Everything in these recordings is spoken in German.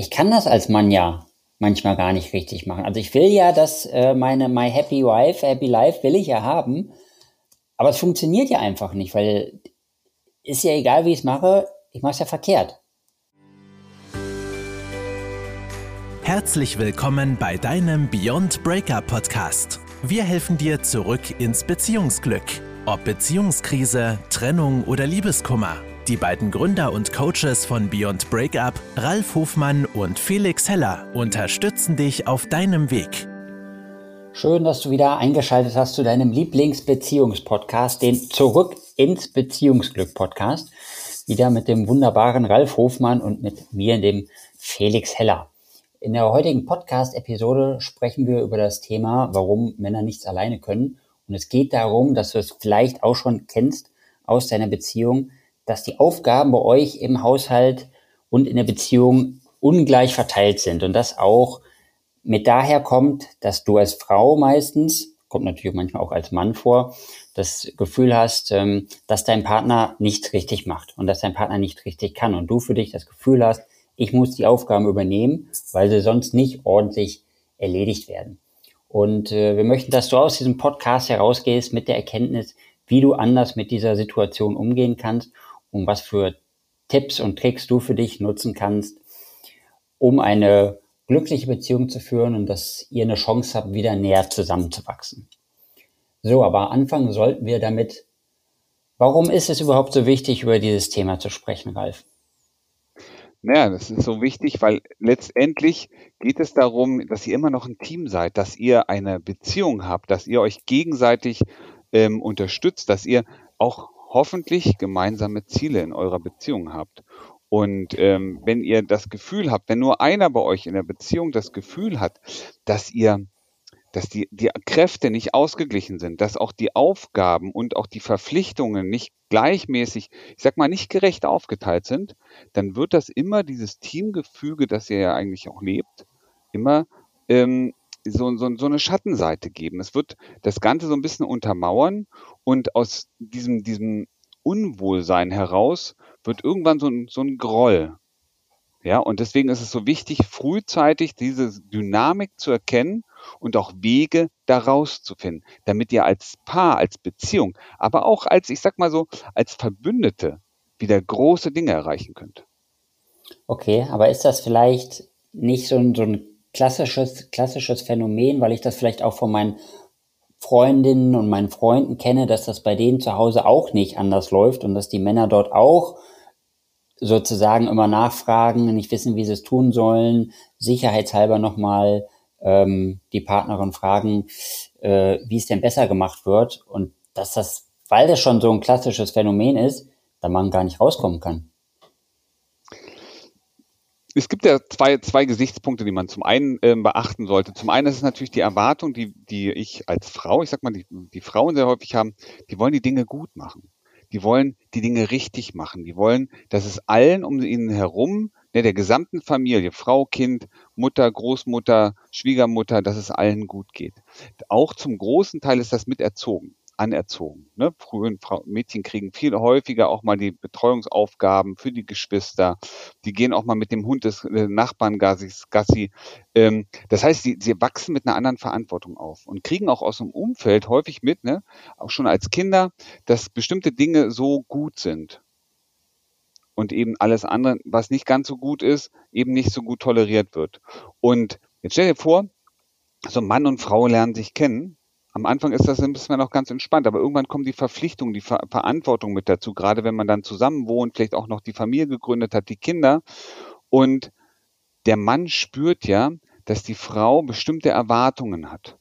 ich kann das als Mann ja manchmal gar nicht richtig machen. Also ich will ja, dass äh, meine My Happy Wife, Happy Life will ich ja haben, aber es funktioniert ja einfach nicht, weil ist ja egal, wie ich es mache, ich mache es ja verkehrt. Herzlich willkommen bei deinem Beyond Breakup Podcast. Wir helfen dir zurück ins Beziehungsglück. Ob Beziehungskrise, Trennung oder Liebeskummer. Die beiden Gründer und Coaches von Beyond Breakup, Ralf Hofmann und Felix Heller, unterstützen dich auf deinem Weg. Schön, dass du wieder eingeschaltet hast zu deinem Lieblingsbeziehungspodcast, den Zurück ins Beziehungsglück Podcast. Wieder mit dem wunderbaren Ralf Hofmann und mit mir, dem Felix Heller. In der heutigen Podcast-Episode sprechen wir über das Thema, warum Männer nichts alleine können. Und es geht darum, dass du es vielleicht auch schon kennst aus deiner Beziehung, dass die Aufgaben bei euch im Haushalt und in der Beziehung ungleich verteilt sind und das auch mit daher kommt, dass du als Frau meistens, kommt natürlich manchmal auch als Mann vor, das Gefühl hast, ähm, dass dein Partner nichts richtig macht und dass dein Partner nicht richtig kann und du für dich das Gefühl hast, ich muss die Aufgaben übernehmen, weil sie sonst nicht ordentlich erledigt werden. Und äh, wir möchten, dass du aus diesem Podcast herausgehst mit der Erkenntnis, wie du anders mit dieser Situation umgehen kannst und was für Tipps und Tricks du für dich nutzen kannst, um eine glückliche Beziehung zu führen und dass ihr eine Chance habt, wieder näher zusammenzuwachsen. So, aber anfangen sollten wir damit, warum ist es überhaupt so wichtig, über dieses Thema zu sprechen, Ralf? Naja, das ist so wichtig, weil letztendlich geht es darum, dass ihr immer noch ein Team seid, dass ihr eine Beziehung habt, dass ihr euch gegenseitig ähm, unterstützt, dass ihr auch hoffentlich gemeinsame Ziele in eurer Beziehung habt. Und ähm, wenn ihr das Gefühl habt, wenn nur einer bei euch in der Beziehung das Gefühl hat, dass ihr, dass die, die Kräfte nicht ausgeglichen sind, dass auch die Aufgaben und auch die Verpflichtungen nicht gleichmäßig, ich sag mal, nicht gerecht aufgeteilt sind, dann wird das immer dieses Teamgefüge, das ihr ja eigentlich auch lebt, immer ähm, so, so, so eine Schattenseite geben. Es wird das Ganze so ein bisschen untermauern und aus diesem, diesem Unwohlsein heraus wird irgendwann so ein, so ein Groll. Ja, und deswegen ist es so wichtig, frühzeitig diese Dynamik zu erkennen und auch Wege daraus zu finden, damit ihr als Paar, als Beziehung, aber auch als, ich sag mal so, als Verbündete wieder große Dinge erreichen könnt. Okay, aber ist das vielleicht nicht so ein, so ein klassisches, klassisches Phänomen, weil ich das vielleicht auch von meinen Freundinnen und meinen Freunden kenne, dass das bei denen zu Hause auch nicht anders läuft und dass die Männer dort auch sozusagen immer nachfragen, nicht wissen, wie sie es tun sollen, sicherheitshalber nochmal ähm, die Partnerin fragen, äh, wie es denn besser gemacht wird. Und dass das, weil das schon so ein klassisches Phänomen ist, da man gar nicht rauskommen kann es gibt ja zwei, zwei Gesichtspunkte, die man zum einen äh, beachten sollte. Zum einen ist es natürlich die Erwartung, die, die ich als Frau, ich sag mal, die, die Frauen sehr häufig haben, die wollen die Dinge gut machen. Die wollen die Dinge richtig machen. Die wollen, dass es allen um ihnen herum, ne, der gesamten Familie, Frau, Kind, Mutter, Großmutter, Schwiegermutter, dass es allen gut geht. Auch zum großen Teil ist das miterzogen anerzogen. Ne? Frühen Mädchen kriegen viel häufiger auch mal die Betreuungsaufgaben für die Geschwister. Die gehen auch mal mit dem Hund des äh, Nachbarn Gassi. Ähm, das heißt, sie, sie wachsen mit einer anderen Verantwortung auf und kriegen auch aus dem Umfeld häufig mit, ne, auch schon als Kinder, dass bestimmte Dinge so gut sind. Und eben alles andere, was nicht ganz so gut ist, eben nicht so gut toleriert wird. Und jetzt stell dir vor, so Mann und Frau lernen sich kennen am Anfang ist das ein bisschen noch ganz entspannt, aber irgendwann kommen die Verpflichtungen, die Ver Verantwortung mit dazu, gerade wenn man dann zusammen wohnt, vielleicht auch noch die Familie gegründet hat, die Kinder. Und der Mann spürt ja, dass die Frau bestimmte Erwartungen hat.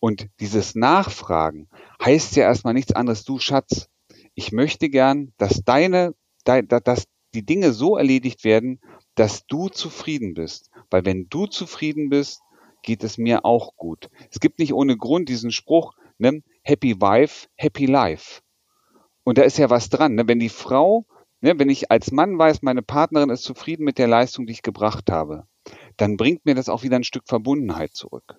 Und dieses Nachfragen heißt ja erstmal nichts anderes, du Schatz, ich möchte gern, dass deine, dass die Dinge so erledigt werden, dass du zufrieden bist. Weil wenn du zufrieden bist, geht es mir auch gut. Es gibt nicht ohne Grund diesen Spruch, ne, Happy Wife, Happy Life. Und da ist ja was dran. Ne? Wenn die Frau, ne, wenn ich als Mann weiß, meine Partnerin ist zufrieden mit der Leistung, die ich gebracht habe, dann bringt mir das auch wieder ein Stück Verbundenheit zurück.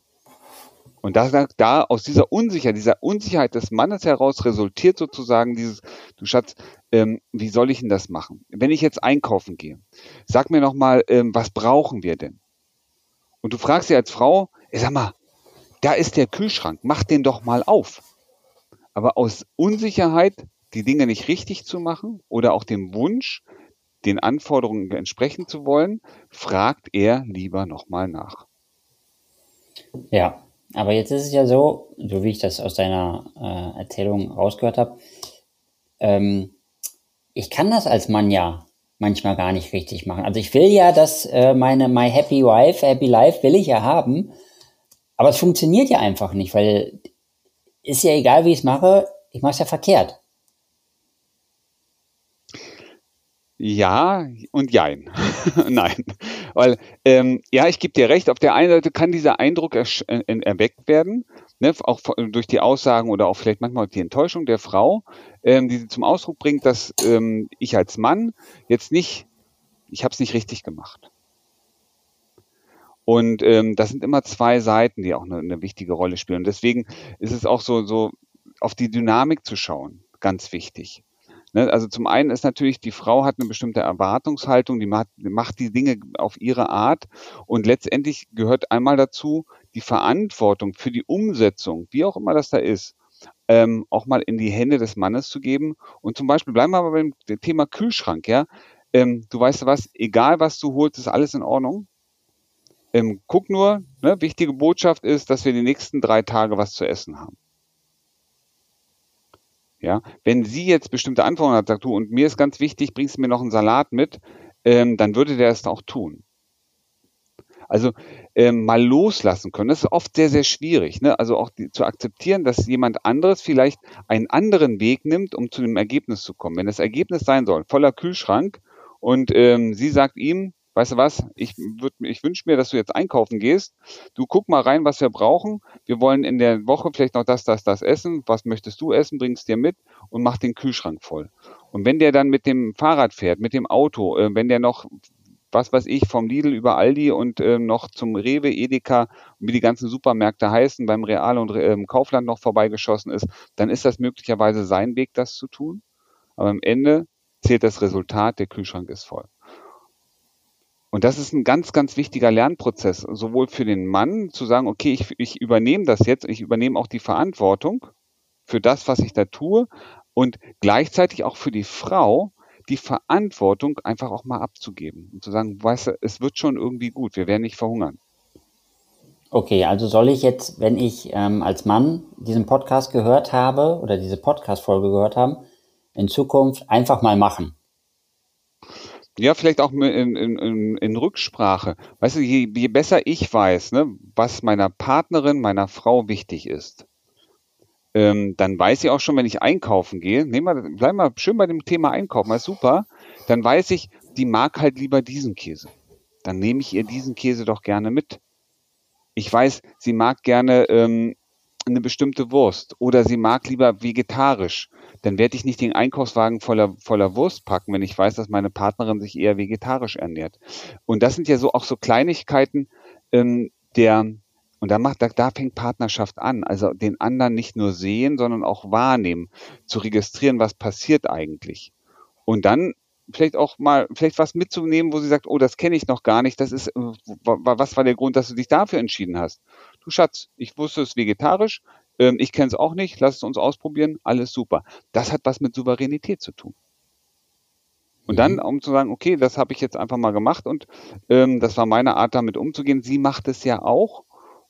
Und da, da aus dieser Unsicherheit, dieser Unsicherheit des Mannes heraus resultiert sozusagen dieses, du Schatz, ähm, wie soll ich denn das machen? Wenn ich jetzt einkaufen gehe, sag mir nochmal, ähm, was brauchen wir denn? Und du fragst sie als Frau, ey, sag mal, da ist der Kühlschrank, mach den doch mal auf. Aber aus Unsicherheit, die Dinge nicht richtig zu machen oder auch dem Wunsch, den Anforderungen entsprechen zu wollen, fragt er lieber nochmal nach. Ja, aber jetzt ist es ja so, so wie ich das aus deiner äh, Erzählung rausgehört habe, ähm, ich kann das als Mann ja manchmal gar nicht richtig machen. Also ich will ja, dass äh, meine My Happy Wife, Happy Life will ich ja haben, aber es funktioniert ja einfach nicht, weil ist ja egal, wie ich es mache, ich mache es ja verkehrt. Ja und jein. Nein. Weil, ähm, ja, ich gebe dir recht, auf der einen Seite kann dieser Eindruck äh, erweckt werden, ne, auch durch die Aussagen oder auch vielleicht manchmal die Enttäuschung der Frau, ähm, die sie zum Ausdruck bringt, dass ähm, ich als Mann jetzt nicht, ich habe es nicht richtig gemacht. Und ähm, das sind immer zwei Seiten, die auch eine, eine wichtige Rolle spielen. Und deswegen ist es auch so, so auf die Dynamik zu schauen, ganz wichtig. Ne? Also zum einen ist natürlich, die Frau hat eine bestimmte Erwartungshaltung, die macht, die macht die Dinge auf ihre Art und letztendlich gehört einmal dazu, die Verantwortung für die Umsetzung, wie auch immer das da ist, ähm, auch mal in die Hände des Mannes zu geben. Und zum Beispiel bleiben wir mal beim Thema Kühlschrank, ja. Ähm, du weißt was, egal was du holst, ist alles in Ordnung. Ähm, guck nur, ne, wichtige Botschaft ist, dass wir die nächsten drei Tage was zu essen haben. Ja, wenn sie jetzt bestimmte Anforderungen hat, sagt du, und mir ist ganz wichtig, bringst du mir noch einen Salat mit, ähm, dann würde der es auch tun. Also ähm, mal loslassen können, das ist oft sehr, sehr schwierig. Ne? Also auch die, zu akzeptieren, dass jemand anderes vielleicht einen anderen Weg nimmt, um zu dem Ergebnis zu kommen. Wenn das Ergebnis sein soll, voller Kühlschrank, und ähm, sie sagt ihm, weißt du was, ich, ich wünsche mir, dass du jetzt einkaufen gehst. Du guck mal rein, was wir brauchen. Wir wollen in der Woche vielleicht noch das, das, das essen. Was möchtest du essen? Bringst dir mit und mach den Kühlschrank voll. Und wenn der dann mit dem Fahrrad fährt, mit dem Auto, äh, wenn der noch was weiß ich, vom Lidl über Aldi und äh, noch zum Rewe, Edeka, wie die ganzen Supermärkte heißen, beim Real und äh, Kaufland noch vorbeigeschossen ist, dann ist das möglicherweise sein Weg, das zu tun. Aber am Ende zählt das Resultat, der Kühlschrank ist voll. Und das ist ein ganz, ganz wichtiger Lernprozess, sowohl für den Mann zu sagen, okay, ich, ich übernehme das jetzt, ich übernehme auch die Verantwortung für das, was ich da tue und gleichzeitig auch für die Frau die Verantwortung einfach auch mal abzugeben und zu sagen, weißt du, es wird schon irgendwie gut, wir werden nicht verhungern. Okay, also soll ich jetzt, wenn ich ähm, als Mann diesen Podcast gehört habe oder diese Podcast-Folge gehört haben, in Zukunft einfach mal machen? Ja, vielleicht auch in, in, in, Rücksprache. Weißt du, je, je besser ich weiß, ne, was meiner Partnerin, meiner Frau wichtig ist, ähm, dann weiß ich auch schon, wenn ich einkaufen gehe, nehmen wir, bleib mal schön bei dem Thema Einkaufen, das ist super, dann weiß ich, die mag halt lieber diesen Käse. Dann nehme ich ihr diesen Käse doch gerne mit. Ich weiß, sie mag gerne ähm, eine bestimmte Wurst oder sie mag lieber vegetarisch dann werde ich nicht den Einkaufswagen voller, voller Wurst packen, wenn ich weiß, dass meine Partnerin sich eher vegetarisch ernährt. Und das sind ja so auch so Kleinigkeiten, ähm, der, und da macht, da, da fängt Partnerschaft an. Also den anderen nicht nur sehen, sondern auch wahrnehmen, zu registrieren, was passiert eigentlich. Und dann vielleicht auch mal, vielleicht was mitzunehmen, wo sie sagt, oh, das kenne ich noch gar nicht. Das ist, äh, was war der Grund, dass du dich dafür entschieden hast? Du Schatz, ich wusste es vegetarisch, ähm, ich kenne es auch nicht, lass es uns ausprobieren, alles super. Das hat was mit Souveränität zu tun. Und dann, mhm. um zu sagen, okay, das habe ich jetzt einfach mal gemacht und ähm, das war meine Art, damit umzugehen. Sie macht es ja auch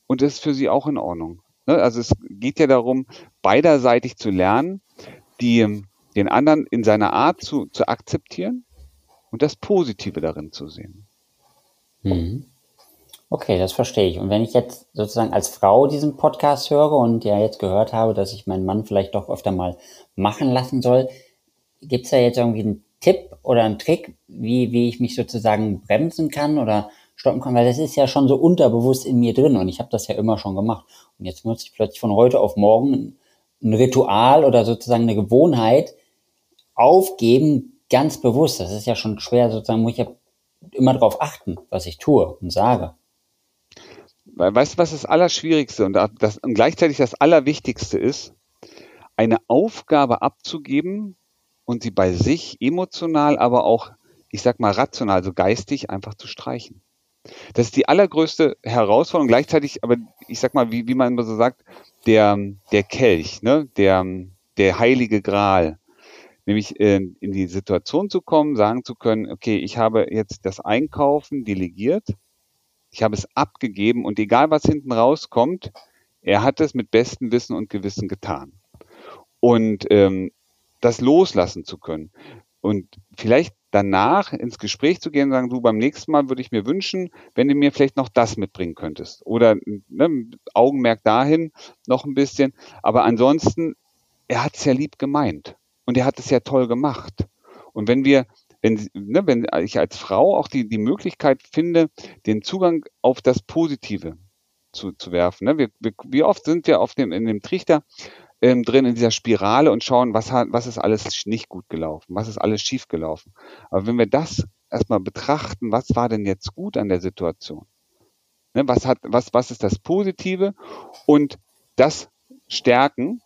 und das ist für sie auch in Ordnung. Ne? Also es geht ja darum, beiderseitig zu lernen, die, den anderen in seiner Art zu, zu akzeptieren und das Positive darin zu sehen. Mhm. Okay, das verstehe ich. Und wenn ich jetzt sozusagen als Frau diesen Podcast höre und ja jetzt gehört habe, dass ich meinen Mann vielleicht doch öfter mal machen lassen soll, gibt es da jetzt irgendwie einen Tipp oder einen Trick, wie, wie ich mich sozusagen bremsen kann oder stoppen kann? Weil das ist ja schon so unterbewusst in mir drin und ich habe das ja immer schon gemacht. Und jetzt muss ich plötzlich von heute auf morgen ein Ritual oder sozusagen eine Gewohnheit aufgeben, ganz bewusst. Das ist ja schon schwer, sozusagen muss ich ja immer darauf achten, was ich tue und sage weißt du, was das Allerschwierigste und, das, und gleichzeitig das Allerwichtigste ist? Eine Aufgabe abzugeben und sie bei sich emotional, aber auch, ich sag mal, rational, also geistig einfach zu streichen. Das ist die allergrößte Herausforderung. Gleichzeitig, aber ich sag mal, wie, wie man immer so sagt, der, der Kelch, ne? der, der heilige Gral. Nämlich in, in die Situation zu kommen, sagen zu können, okay, ich habe jetzt das Einkaufen delegiert, ich habe es abgegeben und egal was hinten rauskommt, er hat es mit bestem Wissen und Gewissen getan. Und ähm, das loslassen zu können. Und vielleicht danach ins Gespräch zu gehen und sagen, du, beim nächsten Mal würde ich mir wünschen, wenn du mir vielleicht noch das mitbringen könntest. Oder ne, Augenmerk dahin noch ein bisschen. Aber ansonsten, er hat es ja lieb gemeint. Und er hat es ja toll gemacht. Und wenn wir, wenn, ne, wenn ich als Frau auch die, die Möglichkeit finde, den Zugang auf das Positive zu, zu werfen. Ne? Wir, wir, wie oft sind wir auf dem, in dem Trichter, ähm, drin in dieser Spirale und schauen, was, hat, was ist alles nicht gut gelaufen, was ist alles schief gelaufen. Aber wenn wir das erstmal betrachten, was war denn jetzt gut an der Situation? Ne, was, hat, was, was ist das Positive? Und das stärken,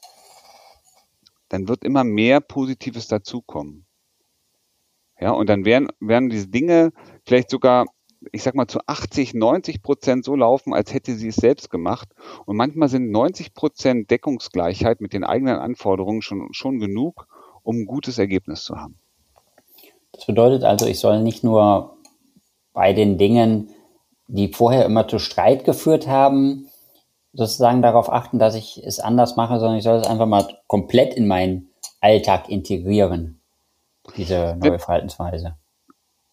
dann wird immer mehr Positives dazukommen. Ja, und dann werden, werden diese Dinge vielleicht sogar ich sag mal, zu 80, 90 Prozent so laufen, als hätte sie es selbst gemacht. Und manchmal sind 90 Prozent Deckungsgleichheit mit den eigenen Anforderungen schon, schon genug, um ein gutes Ergebnis zu haben. Das bedeutet also, ich soll nicht nur bei den Dingen, die vorher immer zu Streit geführt haben, sozusagen darauf achten, dass ich es anders mache, sondern ich soll es einfach mal komplett in meinen Alltag integrieren, diese neue Verhaltensweise.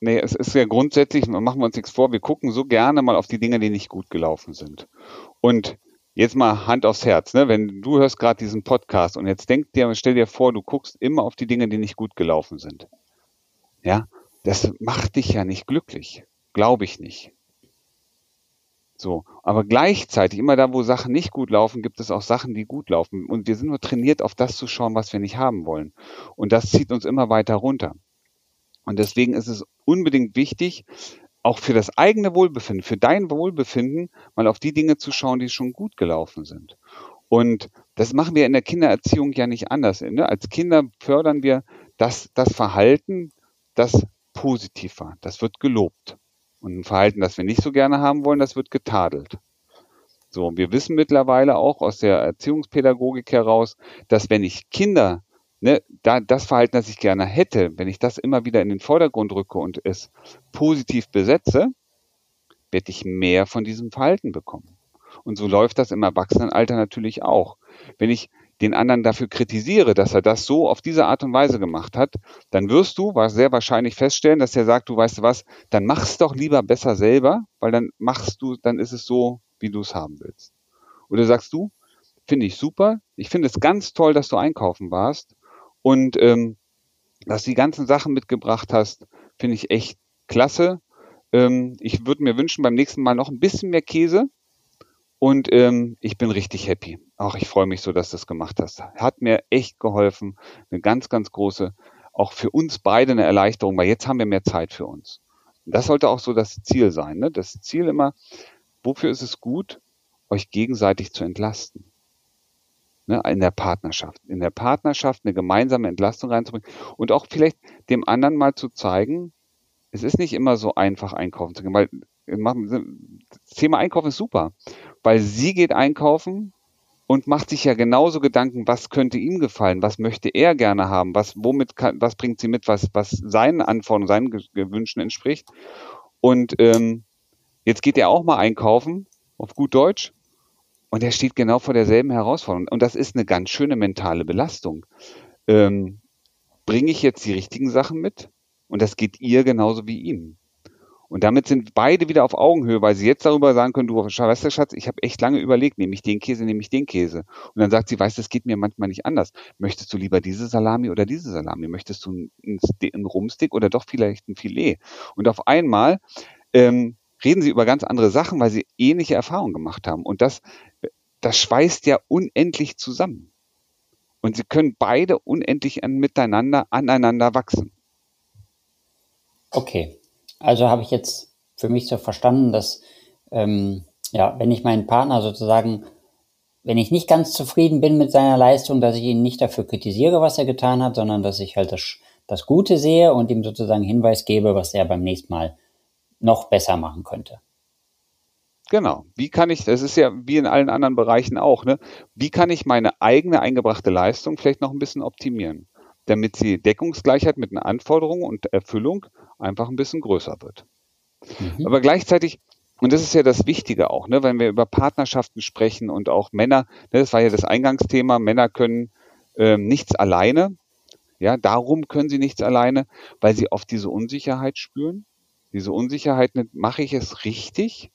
Nee, es ist ja grundsätzlich, machen wir uns nichts vor, wir gucken so gerne mal auf die Dinge, die nicht gut gelaufen sind. Und jetzt mal Hand aufs Herz, ne? wenn du hörst gerade diesen Podcast und jetzt denk dir, stell dir vor, du guckst immer auf die Dinge, die nicht gut gelaufen sind. Ja, das macht dich ja nicht glücklich. Glaube ich nicht. So, aber gleichzeitig, immer da, wo Sachen nicht gut laufen, gibt es auch Sachen, die gut laufen. Und wir sind nur trainiert, auf das zu schauen, was wir nicht haben wollen. Und das zieht uns immer weiter runter. Und deswegen ist es unbedingt wichtig, auch für das eigene Wohlbefinden, für dein Wohlbefinden, mal auf die Dinge zu schauen, die schon gut gelaufen sind. Und das machen wir in der Kindererziehung ja nicht anders. Ne? Als Kinder fördern wir das, das Verhalten, das positiv war. Das wird gelobt. Und ein Verhalten, das wir nicht so gerne haben wollen, das wird getadelt. So, wir wissen mittlerweile auch aus der Erziehungspädagogik heraus, dass wenn ich Kinder ne, da, das Verhalten, das ich gerne hätte, wenn ich das immer wieder in den Vordergrund rücke und es positiv besetze, werde ich mehr von diesem Verhalten bekommen. Und so läuft das im Erwachsenenalter natürlich auch. Wenn ich den anderen dafür kritisiere, dass er das so auf diese Art und Weise gemacht hat, dann wirst du sehr wahrscheinlich feststellen, dass er sagt, du weißt was, dann mach's doch lieber besser selber, weil dann machst du, dann ist es so, wie du es haben willst. Oder sagst du, finde ich super, ich finde es ganz toll, dass du einkaufen warst, und ähm, dass du die ganzen Sachen mitgebracht hast, finde ich echt klasse. Ähm, ich würde mir wünschen, beim nächsten Mal noch ein bisschen mehr Käse. Und ähm, ich bin richtig happy. Auch ich freue mich so, dass du das gemacht hast. Hat mir echt geholfen. Eine ganz, ganz große, auch für uns beide eine Erleichterung, weil jetzt haben wir mehr Zeit für uns. Und das sollte auch so das Ziel sein. Ne? Das Ziel immer, wofür ist es gut, euch gegenseitig zu entlasten? ne, in der Partnerschaft. In der Partnerschaft eine gemeinsame Entlastung reinzubringen und auch vielleicht dem anderen mal zu zeigen, es ist nicht immer so einfach einkaufen zu gehen, weil das Thema Einkaufen ist super, weil sie geht einkaufen und macht sich ja genauso Gedanken, was könnte ihm gefallen, was möchte er gerne haben, was womit kann, was bringt sie mit, was was seinen Anforderungen, seinen Gewünschen entspricht. Und ähm, jetzt geht er auch mal einkaufen auf gut Deutsch und er steht genau vor derselben Herausforderung. Und das ist eine ganz schöne mentale Belastung. Ähm, Bringe ich jetzt die richtigen Sachen mit? Und das geht ihr genauso wie ihm. Und damit sind beide wieder auf Augenhöhe, weil sie jetzt darüber sagen können, du, weißt du, Schatz, ich habe echt lange überlegt, nehme ich den Käse, nehme ich den Käse. Und dann sagt sie, weißt du, es geht mir manchmal nicht anders. Möchtest du lieber diese Salami oder diese Salami? Möchtest du einen, einen Rumstick oder doch vielleicht ein Filet? Und auf einmal ähm, reden sie über ganz andere Sachen, weil sie ähnliche Erfahrungen gemacht haben. Und das, das schweißt ja unendlich zusammen. Und sie können beide unendlich an, miteinander, aneinander wachsen. Okay, also habe ich jetzt für mich so verstanden, dass ähm, Ja, wenn ich meinen Partner sozusagen, wenn ich nicht ganz zufrieden bin mit seiner Leistung, dass ich ihn nicht dafür kritisiere, was er getan hat, sondern dass ich halt das, das Gute sehe und ihm sozusagen Hinweis gebe, was er beim nächsten Mal noch besser machen könnte. Genau. Wie kann ich, das ist ja wie in allen anderen Bereichen auch, ne? Wie kann ich meine eigene eingebrachte Leistung vielleicht noch ein bisschen optimieren, damit sie Deckungsgleichheit mit einer Anforderung und Erfüllung einfach ein bisschen größer wird. Mhm. Aber gleichzeitig, und das ist ja das Wichtige auch, ne, wenn wir über Partnerschaften sprechen und auch Männer, ne, das war ja das Eingangsthema, Männer können ähm, nichts alleine. Ja, darum können sie nichts alleine, weil sie oft diese Unsicherheit spüren. Diese Unsicherheit, mache ich es richtig?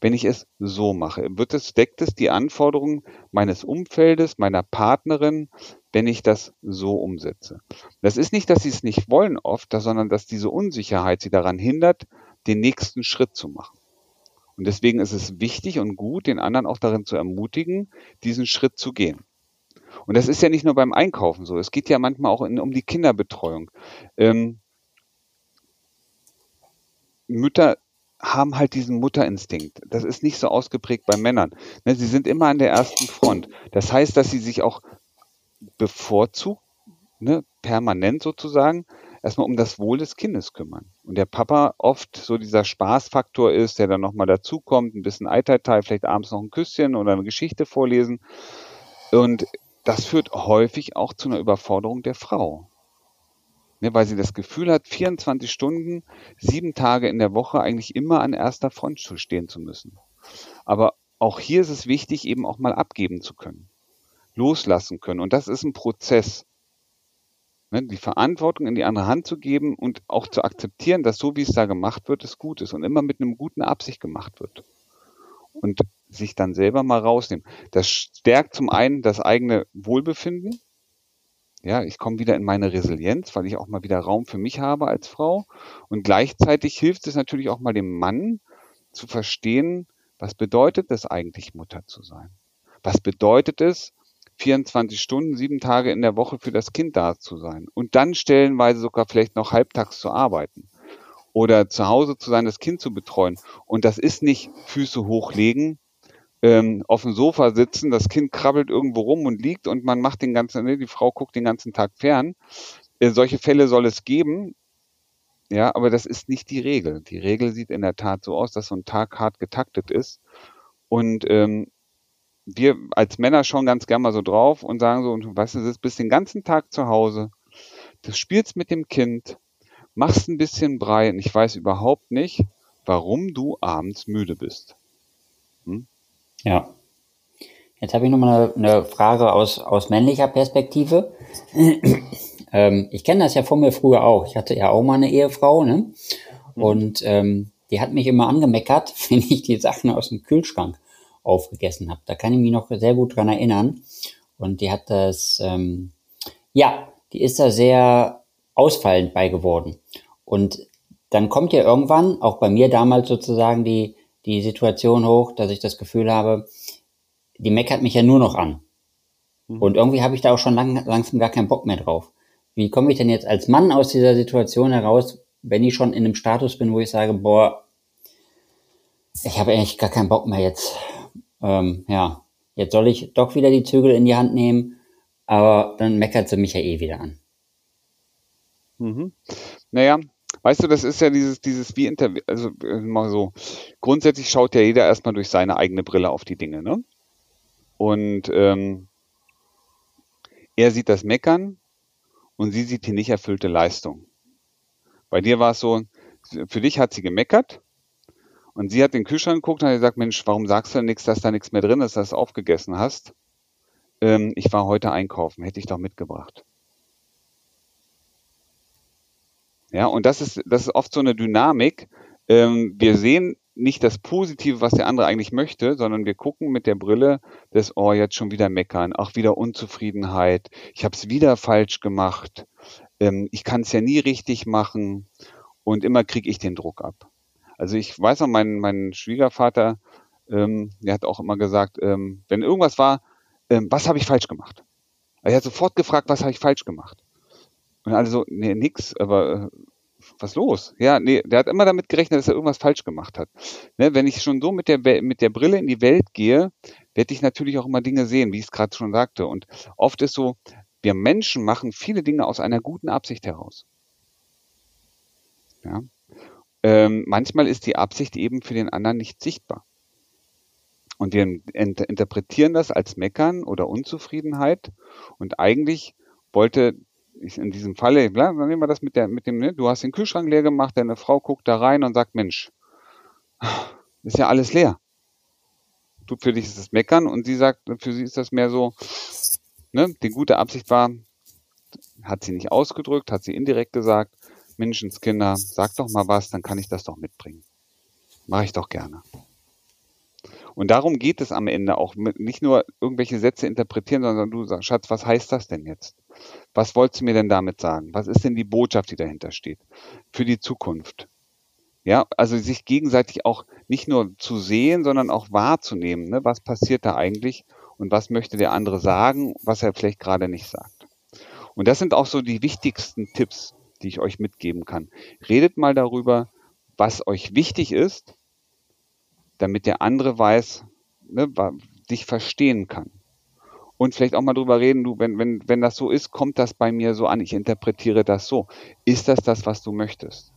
Wenn ich es so mache? Wird es, deckt es die Anforderungen meines Umfeldes, meiner Partnerin, wenn ich das so umsetze? Das ist nicht, dass sie es nicht wollen oft, sondern dass diese Unsicherheit sie daran hindert, den nächsten Schritt zu machen. Und deswegen ist es wichtig und gut, den anderen auch darin zu ermutigen, diesen Schritt zu gehen. Und das ist ja nicht nur beim Einkaufen so. Es geht ja manchmal auch in, um die Kinderbetreuung. Ähm, Mütter haben halt diesen Mutterinstinkt. Das ist nicht so ausgeprägt bei Männern. Ne, sie sind immer an der ersten Front. Das heißt, dass sie sich auch bevorzugt, ne, permanent sozusagen, erstmal um das Wohl des Kindes kümmern. Und der Papa oft so dieser Spaßfaktor ist, der dann nochmal dazukommt, ein bisschen Eiterteil, vielleicht abends noch ein Küsschen oder eine Geschichte vorlesen. Und das führt häufig auch zu einer Überforderung der Frau ne, weil sie das Gefühl hat, 24 Stunden, sieben Tage in der Woche eigentlich immer an erster Front stehen zu müssen. Aber auch hier ist es wichtig, eben auch mal abgeben zu können, loslassen können. Und das ist ein Prozess. Ne, die Verantwortung in die andere Hand zu geben und auch zu akzeptieren, dass so wie es da gemacht wird, es gut ist und immer mit einem guten Absicht gemacht wird. Und sich dann selber mal rausnehmen. Das stärkt zum einen das eigene Wohlbefinden, ja, ich komme wieder in meine Resilienz, weil ich auch mal wieder Raum für mich habe als Frau. Und gleichzeitig hilft es natürlich auch mal dem Mann zu verstehen, was bedeutet es eigentlich, Mutter zu sein? Was bedeutet es, 24 Stunden, sieben Tage in der Woche für das Kind da zu sein und dann stellenweise sogar vielleicht noch halbtags zu arbeiten oder zu Hause zu sein, das Kind zu betreuen. Und das ist nicht Füße hochlegen ähm, auf dem Sofa sitzen, das Kind krabbelt irgendwo rum und liegt und man macht den ganzen, ne, die Frau guckt den ganzen Tag fern. Äh, solche Fälle soll es geben. Ja, aber das ist nicht die Regel. Die Regel sieht in der Tat so aus, dass so ein Tag hart getaktet ist. Und ähm, wir als Männer schauen ganz gerne mal so drauf und sagen so, und weißt du, du bist den ganzen Tag zu Hause, du spielst mit dem Kind, machst ein bisschen Brei und ich weiß überhaupt nicht, warum du abends müde bist. Ja. Jetzt habe ich nochmal eine, eine Frage aus, aus männlicher Perspektive. ähm, ich kenne das ja von mir früher auch. Ich hatte ja auch mal eine Ehefrau, ne? Mhm. Und ähm, die hat mich immer angemeckert, wenn ich die Sachen aus dem Kühlschrank aufgegessen habe. Da kann ich mich noch sehr gut dran erinnern. Und die hat das, ähm, ja, die ist da sehr ausfallend bei geworden. Und dann kommt ja irgendwann, auch bei mir damals sozusagen, die, die Situation hoch, dass ich das Gefühl habe, die meckert mich ja nur noch an. Mhm. Und irgendwie habe ich da auch schon lang, langsam gar keinen Bock mehr drauf. Wie komme ich denn jetzt als Mann aus dieser Situation heraus, wenn ich schon in einem Status bin, wo ich sage, boah, ich habe eigentlich gar keinen Bock mehr jetzt. Ähm, ja, jetzt soll ich doch wieder die Zügel in die Hand nehmen, aber dann meckert sie mich ja eh wieder an. Mhm. Naja, Weißt du, das ist ja dieses, dieses wie inter, also äh, mal so, grundsätzlich schaut ja jeder erstmal durch seine eigene Brille auf die Dinge, ne? Und ähm, er sieht das Meckern und sie sieht die nicht erfüllte Leistung. Bei dir war es so, für dich hat sie gemeckert und sie hat den Kühlschrank geguckt und hat gesagt, Mensch, warum sagst du nichts, dass da nichts mehr drin ist, dass du es aufgegessen hast? Ähm, ich war heute einkaufen, hätte ich doch mitgebracht. Ja, und das ist, das ist oft so eine Dynamik. Ähm, wir sehen nicht das Positive, was der andere eigentlich möchte, sondern wir gucken mit der Brille des, oh, jetzt schon wieder meckern, auch wieder Unzufriedenheit, ich habe es wieder falsch gemacht, ähm, ich kann es ja nie richtig machen und immer kriege ich den Druck ab. Also ich weiß noch, mein, mein Schwiegervater, ähm, der hat auch immer gesagt, ähm, wenn irgendwas war, ähm, was habe ich falsch gemacht? Er hat sofort gefragt, was habe ich falsch gemacht? Und alle so, nee, nix, aber äh, was los? Ja, nee, der hat immer damit gerechnet, dass er irgendwas falsch gemacht hat. Ne, wenn ich schon so mit der, mit der Brille in die Welt gehe, werde ich natürlich auch immer Dinge sehen, wie ich es gerade schon sagte. Und oft ist so, wir Menschen machen viele Dinge aus einer guten Absicht heraus. Ja. Ähm, manchmal ist die Absicht eben für den anderen nicht sichtbar. Und wir int interpretieren das als Meckern oder Unzufriedenheit. Und eigentlich wollte in diesem Falle, dann nehmen wir das mit, der, mit dem, ne? du hast den Kühlschrank leer gemacht, deine Frau guckt da rein und sagt, Mensch, ist ja alles leer. Du, für dich ist das Meckern und sie sagt, für sie ist das mehr so, ne, die gute Absicht war, hat sie nicht ausgedrückt, hat sie indirekt gesagt, Menschenskinder, sag doch mal was, dann kann ich das doch mitbringen. Mache ich doch gerne. Und darum geht es am Ende auch, nicht nur irgendwelche Sätze interpretieren, sondern du sagst, Schatz, was heißt das denn jetzt? Was wolltest du mir denn damit sagen? Was ist denn die Botschaft, die dahinter steht? Für die Zukunft. Ja, also sich gegenseitig auch nicht nur zu sehen, sondern auch wahrzunehmen. Ne? Was passiert da eigentlich und was möchte der andere sagen, was er vielleicht gerade nicht sagt? Und das sind auch so die wichtigsten Tipps, die ich euch mitgeben kann. Redet mal darüber, was euch wichtig ist, damit der andere weiß, ne, dich verstehen kann. Und vielleicht auch mal drüber reden, du, wenn, wenn, wenn das so ist, kommt das bei mir so an, ich interpretiere das so. Ist das das, was du möchtest?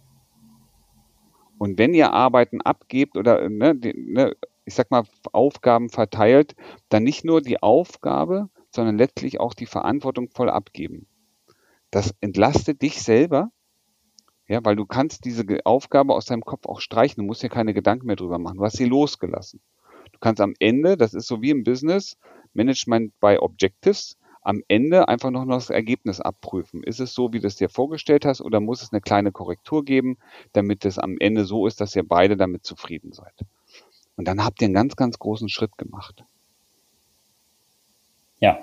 Und wenn ihr Arbeiten abgebt oder, ne, die, ne, ich sag mal, Aufgaben verteilt, dann nicht nur die Aufgabe, sondern letztlich auch die Verantwortung voll abgeben. Das entlastet dich selber, ja, weil du kannst diese Aufgabe aus deinem Kopf auch streichen. Du musst dir keine Gedanken mehr drüber machen. Du hast sie losgelassen. Du kannst am Ende, das ist so wie im Business, Management by Objectives, am Ende einfach noch das Ergebnis abprüfen. Ist es so, wie du es dir vorgestellt hast, oder muss es eine kleine Korrektur geben, damit es am Ende so ist, dass ihr beide damit zufrieden seid? Und dann habt ihr einen ganz, ganz großen Schritt gemacht. Ja,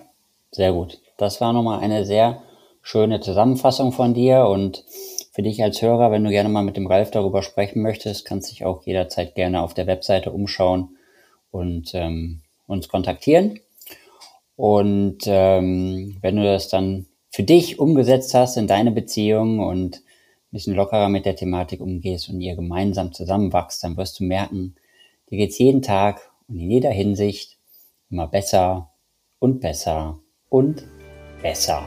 sehr gut. Das war nochmal eine sehr schöne Zusammenfassung von dir und für dich als Hörer, wenn du gerne mal mit dem Ralf darüber sprechen möchtest, kannst dich auch jederzeit gerne auf der Webseite umschauen und ähm, uns kontaktieren. Und ähm, wenn du das dann für dich umgesetzt hast in deine Beziehung und ein bisschen lockerer mit der Thematik umgehst und ihr gemeinsam zusammenwachst, dann wirst du merken, dir geht's jeden Tag und in jeder Hinsicht immer besser und besser und besser.